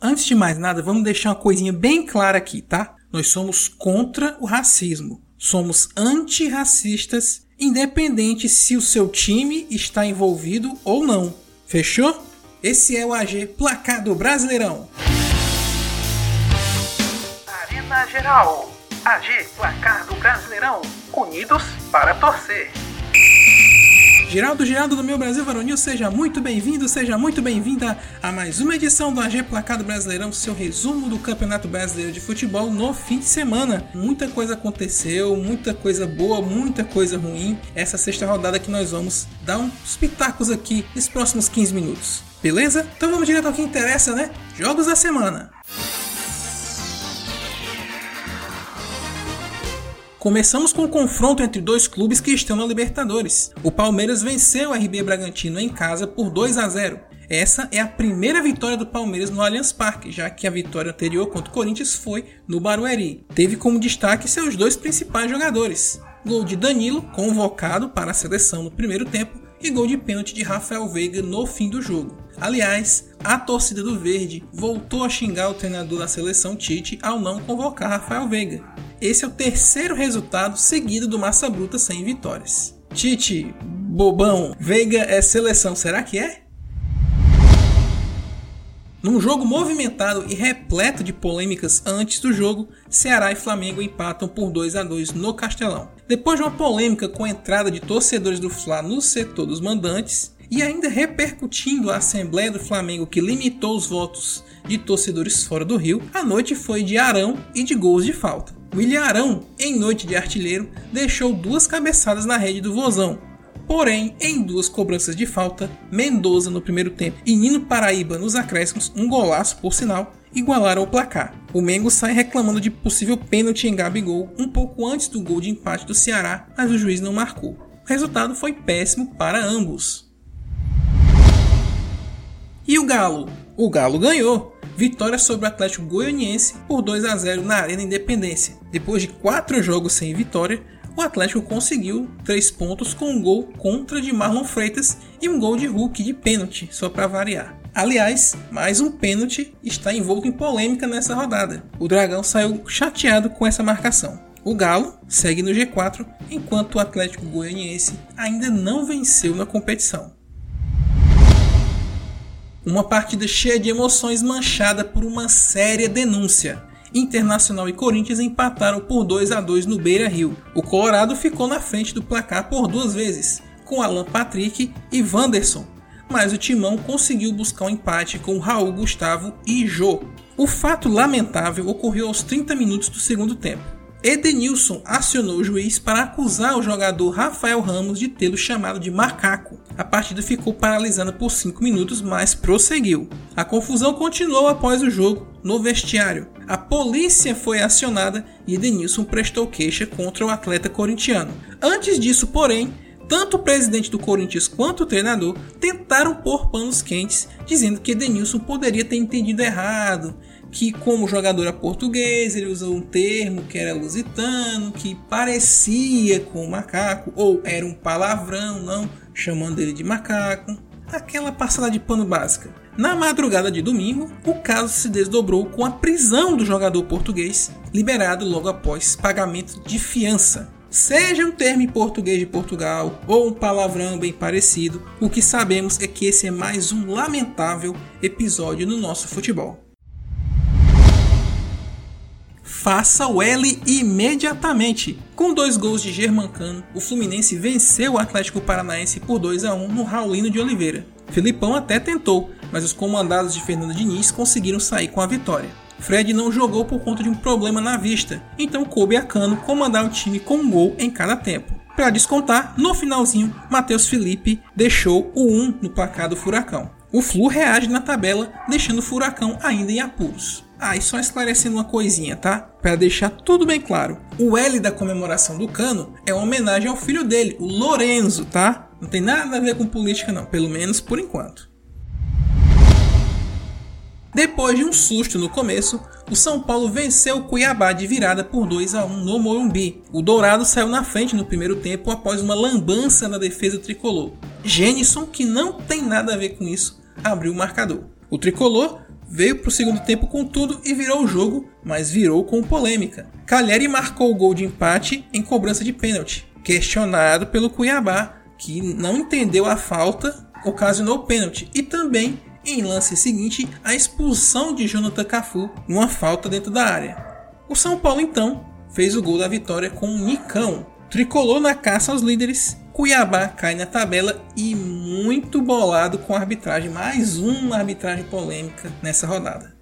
Antes de mais nada, vamos deixar uma coisinha bem clara aqui, tá? Nós somos contra o racismo. Somos antirracistas, independente se o seu time está envolvido ou não. Fechou? Esse é o AG Placar do Brasileirão. Arena Geral. AG Placar do Brasileirão. Unidos para torcer. Geraldo Geraldo do meu Brasil Varonil, seja muito bem-vindo, seja muito bem-vinda a mais uma edição do AG Placado Brasileirão, seu resumo do Campeonato Brasileiro de Futebol no fim de semana. Muita coisa aconteceu, muita coisa boa, muita coisa ruim. Essa sexta rodada que nós vamos dar uns pitacos aqui nos próximos 15 minutos. Beleza? Então vamos direto ao que interessa, né? Jogos da semana. Começamos com o confronto entre dois clubes que estão na Libertadores. O Palmeiras venceu o RB Bragantino em casa por 2 a 0. Essa é a primeira vitória do Palmeiras no Allianz Parque, já que a vitória anterior contra o Corinthians foi no Barueri. Teve como destaque seus dois principais jogadores. Gol de Danilo, convocado para a seleção no primeiro tempo, e gol de pênalti de Rafael Veiga no fim do jogo. Aliás, a torcida do Verde voltou a xingar o treinador da seleção Tite ao não convocar Rafael Veiga. Esse é o terceiro resultado seguido do Massa Bruta sem vitórias. Tite, bobão, Veiga é seleção, será que é? Num jogo movimentado e repleto de polêmicas antes do jogo, Ceará e Flamengo empatam por 2 a 2 no Castelão. Depois de uma polêmica com a entrada de torcedores do Fla no setor dos mandantes, e ainda repercutindo a Assembleia do Flamengo que limitou os votos de torcedores fora do Rio, a noite foi de Arão e de gols de falta. William Arão, em noite de artilheiro, deixou duas cabeçadas na rede do Vozão. Porém, em duas cobranças de falta, Mendoza no primeiro tempo e Nino Paraíba nos acréscimos, um golaço por sinal, igualaram o placar. O Mengo sai reclamando de possível pênalti em Gabigol um pouco antes do gol de empate do Ceará, mas o juiz não marcou. O resultado foi péssimo para ambos. E o Galo? O Galo ganhou, vitória sobre o Atlético Goianiense por 2 a 0 na Arena Independência. Depois de quatro jogos sem vitória, o Atlético conseguiu três pontos com um gol contra de Marlon Freitas e um gol de Hulk de pênalti, só para variar. Aliás, mais um pênalti está envolto em polêmica nessa rodada. O Dragão saiu chateado com essa marcação. O Galo segue no G4, enquanto o Atlético Goianiense ainda não venceu na competição. Uma partida cheia de emoções manchada por uma séria denúncia. Internacional e Corinthians empataram por 2 a 2 no Beira Rio. O Colorado ficou na frente do placar por duas vezes, com Alan Patrick e Wanderson, mas o Timão conseguiu buscar um empate com Raul Gustavo e Jô. O fato lamentável ocorreu aos 30 minutos do segundo tempo. Edenilson acionou o juiz para acusar o jogador Rafael Ramos de tê-lo chamado de macaco. A partida ficou paralisada por 5 minutos, mas prosseguiu. A confusão continuou após o jogo no vestiário. A polícia foi acionada e Edenilson prestou queixa contra o atleta corintiano. Antes disso, porém, tanto o presidente do Corinthians quanto o treinador tentaram pôr panos quentes, dizendo que Edenilson poderia ter entendido errado, que como jogador português ele usou um termo que era lusitano, que parecia com macaco, ou era um palavrão, não chamando ele de macaco. Aquela passada de pano básica. Na madrugada de domingo, o caso se desdobrou com a prisão do jogador português, liberado logo após pagamento de fiança. Seja um termo em português de Portugal ou um palavrão bem parecido, o que sabemos é que esse é mais um lamentável episódio no nosso futebol faça o L imediatamente. Com dois gols de Germancano, o Fluminense venceu o Atlético Paranaense por 2 a 1 no Raulino de Oliveira. Filipão até tentou, mas os comandados de Fernando Diniz conseguiram sair com a vitória. Fred não jogou por conta de um problema na vista, então coube a Cano comandar o time com um gol em cada tempo. Para descontar, no finalzinho, Matheus Felipe deixou o 1 no placar do Furacão. O Flu reage na tabela, deixando o Furacão ainda em apuros. Ah, e só esclarecendo uma coisinha, tá? Para deixar tudo bem claro. O L da comemoração do Cano é uma homenagem ao filho dele, o Lorenzo, tá? Não tem nada a ver com política não, pelo menos por enquanto. Depois de um susto no começo, o São Paulo venceu o Cuiabá de virada por 2 a 1 no Morumbi. O Dourado saiu na frente no primeiro tempo após uma lambança na defesa tricolor. Jenison, que não tem nada a ver com isso, abriu o marcador. O tricolor veio para o segundo tempo com tudo e virou o jogo, mas virou com polêmica. Calheri marcou o gol de empate em cobrança de pênalti, questionado pelo Cuiabá, que não entendeu a falta, ocasionou pênalti e também em lance seguinte a expulsão de Jonathan Cafu numa falta dentro da área. O São Paulo então fez o gol da vitória com um Nicão, tricolor na caça aos líderes. Cuiabá cai na tabela e muito bolado com a arbitragem, mais uma arbitragem polêmica nessa rodada.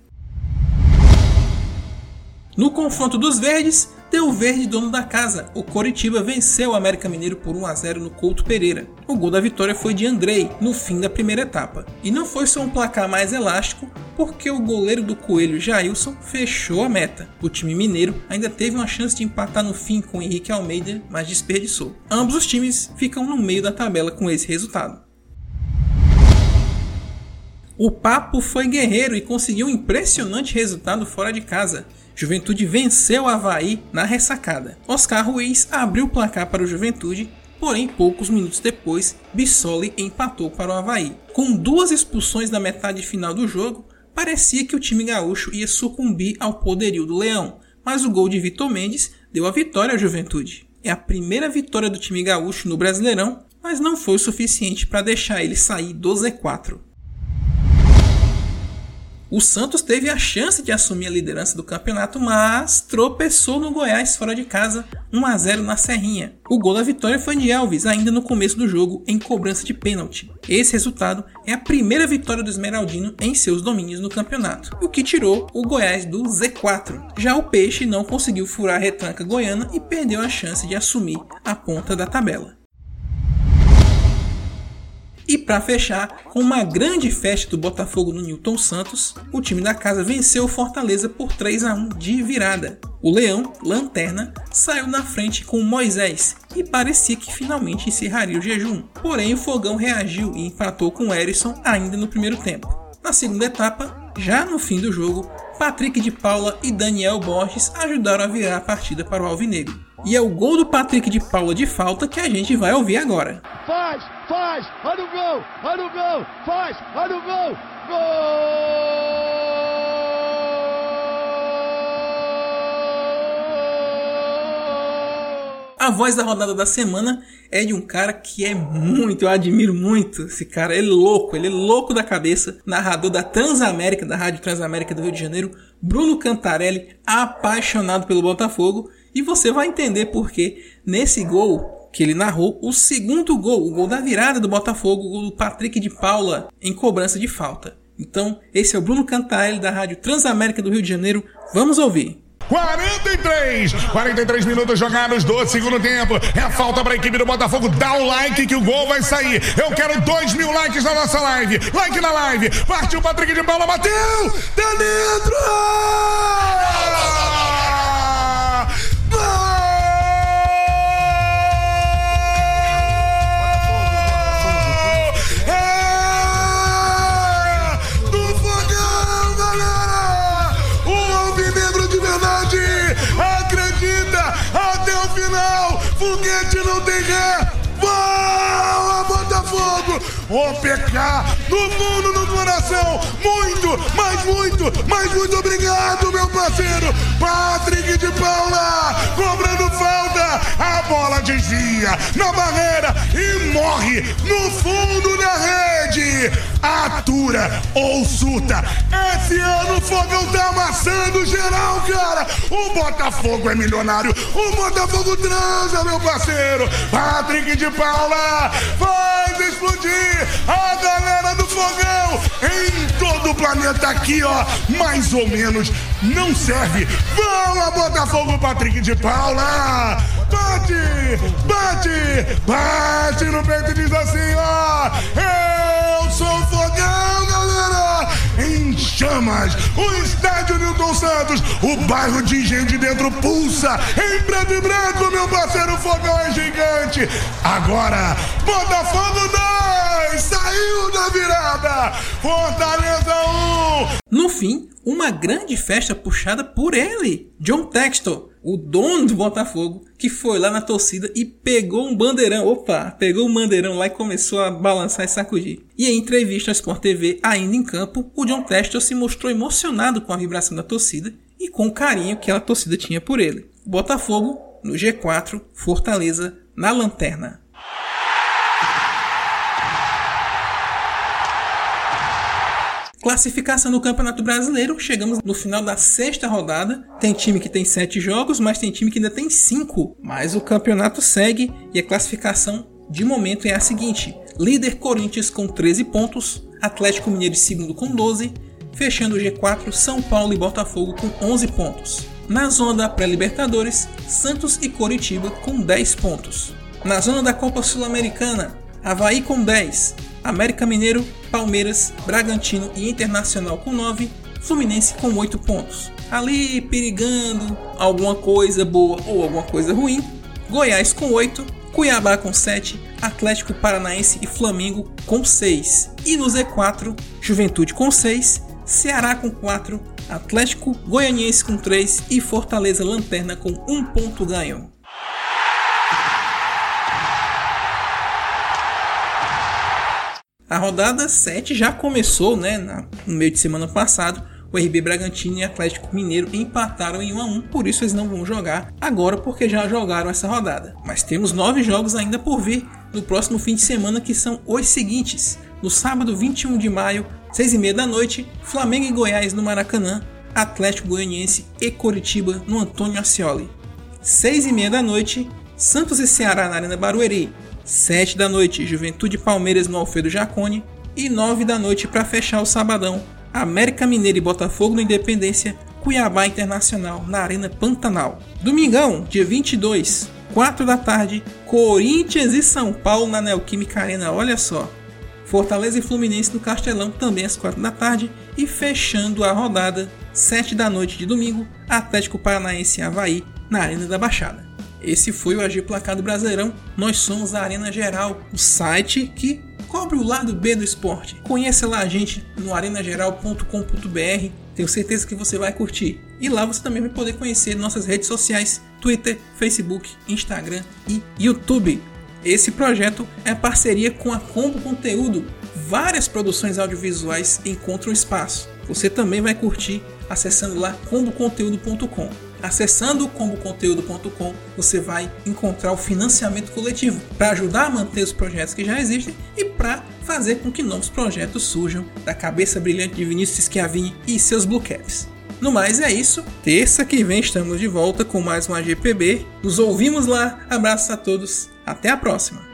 No confronto dos verdes, deu verde dono da casa. O Coritiba venceu o América Mineiro por 1 a 0 no Couto Pereira. O gol da vitória foi de Andrei no fim da primeira etapa. E não foi só um placar mais elástico, porque o goleiro do Coelho Jailson fechou a meta. O time mineiro ainda teve uma chance de empatar no fim com Henrique Almeida, mas desperdiçou. Ambos os times ficam no meio da tabela com esse resultado. O Papo foi guerreiro e conseguiu um impressionante resultado fora de casa. Juventude venceu o Havaí na ressacada. Oscar Ruiz abriu o placar para o Juventude, porém poucos minutos depois, Bissoli empatou para o Havaí. Com duas expulsões na metade final do jogo, parecia que o time gaúcho ia sucumbir ao poderio do Leão, mas o gol de Vitor Mendes deu a vitória à Juventude. É a primeira vitória do time gaúcho no Brasileirão, mas não foi o suficiente para deixar ele sair do Z4. O Santos teve a chance de assumir a liderança do campeonato, mas tropeçou no Goiás fora de casa, 1 a 0 na Serrinha. O gol da vitória foi de Elvis, ainda no começo do jogo, em cobrança de pênalti. Esse resultado é a primeira vitória do Esmeraldino em seus domínios no campeonato, o que tirou o Goiás do Z4. Já o Peixe não conseguiu furar a retranca goiana e perdeu a chance de assumir a ponta da tabela. E para fechar, com uma grande festa do Botafogo no Newton Santos, o time da casa venceu o Fortaleza por 3 a 1 de virada. O Leão, lanterna, saiu na frente com Moisés e parecia que finalmente encerraria o jejum. Porém, o Fogão reagiu e empatou com o Erisson ainda no primeiro tempo. Na segunda etapa, já no fim do jogo, Patrick de Paula e Daniel Borges ajudaram a virar a partida para o Alvinegro. E é o gol do Patrick de Paula de falta que a gente vai ouvir agora. Faz, faz, olha o gol, olha o gol, faz, olha o gol, gol! A voz da rodada da semana é de um cara que é muito, eu admiro muito esse cara. Ele é louco, ele é louco da cabeça. Narrador da Transamérica, da Rádio Transamérica do Rio de Janeiro, Bruno Cantarelli, apaixonado pelo Botafogo. E você vai entender porque nesse gol que ele narrou, o segundo gol, o gol da virada do Botafogo, o gol do Patrick de Paula em cobrança de falta. Então, esse é o Bruno Cantarelli da Rádio Transamérica do Rio de Janeiro. Vamos ouvir. 43, 43 minutos jogados do segundo tempo. É falta para a equipe do Botafogo. Dá o like que o gol vai sair. Eu quero 2 mil likes na nossa live. Like na live. Partiu o Patrick de Paula, bateu! Tá dentro! Foguete não tem ré. O PK no mundo, no coração. Muito, mas muito, mas muito obrigado, meu parceiro. Patrick de Paula, cobrando falta. A bola desvia na barreira e morre no fundo da rede. Atura ou suta. Esse ano o Fogão tá amassando geral, cara. O Botafogo é milionário. O Botafogo transa, meu parceiro. Patrick de Paula faz explodir a galera do Fogão em todo o planeta aqui, ó. Mais ou menos não serve. Vamos, Botafogo, Patrick de Paula. Bate, bate, bate no peito e diz assim, ó. Eu sou Fogão, galera. Enche chamas. O O bairro de Engenho de Dentro pulsa. Em preto e branco, meu parceiro fogão é gigante. Agora, Botafogo 2, saiu da virada. Fortaleza 1. No fim, uma grande festa puxada por ele, John Textor, o dono do Botafogo, que foi lá na torcida e pegou um bandeirão. Opa, pegou um bandeirão lá e começou a balançar e sacudir. E em entrevista à Sport TV, ainda em campo, o John Textor se mostrou emocionado com a vibração da torcida e com o carinho que a torcida tinha por ele. Botafogo no G4, Fortaleza na lanterna. Classificação no Campeonato Brasileiro, chegamos no final da sexta rodada. Tem time que tem sete jogos, mas tem time que ainda tem cinco. Mas o campeonato segue e a classificação de momento é a seguinte: líder Corinthians com 13 pontos, Atlético Mineiro segundo com 12, fechando o G4 São Paulo e Botafogo com 11 pontos. Na zona da pré-Libertadores, Santos e Coritiba com 10 pontos. Na zona da Copa Sul-Americana, Havaí com 10, América Mineiro, Palmeiras, Bragantino e Internacional com 9, Fluminense com 8 pontos. Ali perigando alguma coisa boa ou alguma coisa ruim, Goiás com 8, Cuiabá com 7, Atlético Paranaense e Flamengo com 6. E no Z4, Juventude com 6, Ceará com 4, Atlético Goianiense com 3 e Fortaleza Lanterna com 1 ponto ganho. A rodada 7 já começou, né, no meio de semana passado. O RB Bragantino e Atlético Mineiro empataram em 1 a 1, por isso eles não vão jogar agora porque já jogaram essa rodada. Mas temos nove jogos ainda por vir no próximo fim de semana que são os seguintes: no sábado 21 de maio, 6 e meia da noite, Flamengo e Goiás no Maracanã, Atlético Goianiense e Coritiba no Antônio Ascioli. 6 e meia da noite, Santos e Ceará na Arena Barueri, 7 da noite, Juventude Palmeiras no Alfredo Jacone. E 9 da noite, para fechar o sabadão, América Mineiro e Botafogo no Independência, Cuiabá Internacional na Arena Pantanal. Domingão, dia 22, 4 da tarde, Corinthians e São Paulo na Neoquímica Arena, olha só. Fortaleza e Fluminense no Castelão também às 4 da tarde e fechando a rodada, 7 da noite de domingo, Atlético Paranaense e Havaí na Arena da Baixada. Esse foi o AG Placado Brasileirão. Nós somos a Arena Geral, o site que cobre o lado B do esporte. Conheça lá a gente no arenageral.com.br. Tenho certeza que você vai curtir. E lá você também vai poder conhecer nossas redes sociais: Twitter, Facebook, Instagram e YouTube. Esse projeto é parceria com a Combo Conteúdo. Várias produções audiovisuais encontram espaço. Você também vai curtir acessando lá comboconteúdo.com. Acessando comboconteúdo.com, você vai encontrar o financiamento coletivo para ajudar a manter os projetos que já existem e para fazer com que novos projetos surjam da cabeça brilhante de Vinícius Schiavini e seus Blue Caps. No mais é isso. Terça que vem estamos de volta com mais uma GPB. Nos ouvimos lá. Abraços a todos. Até a próxima.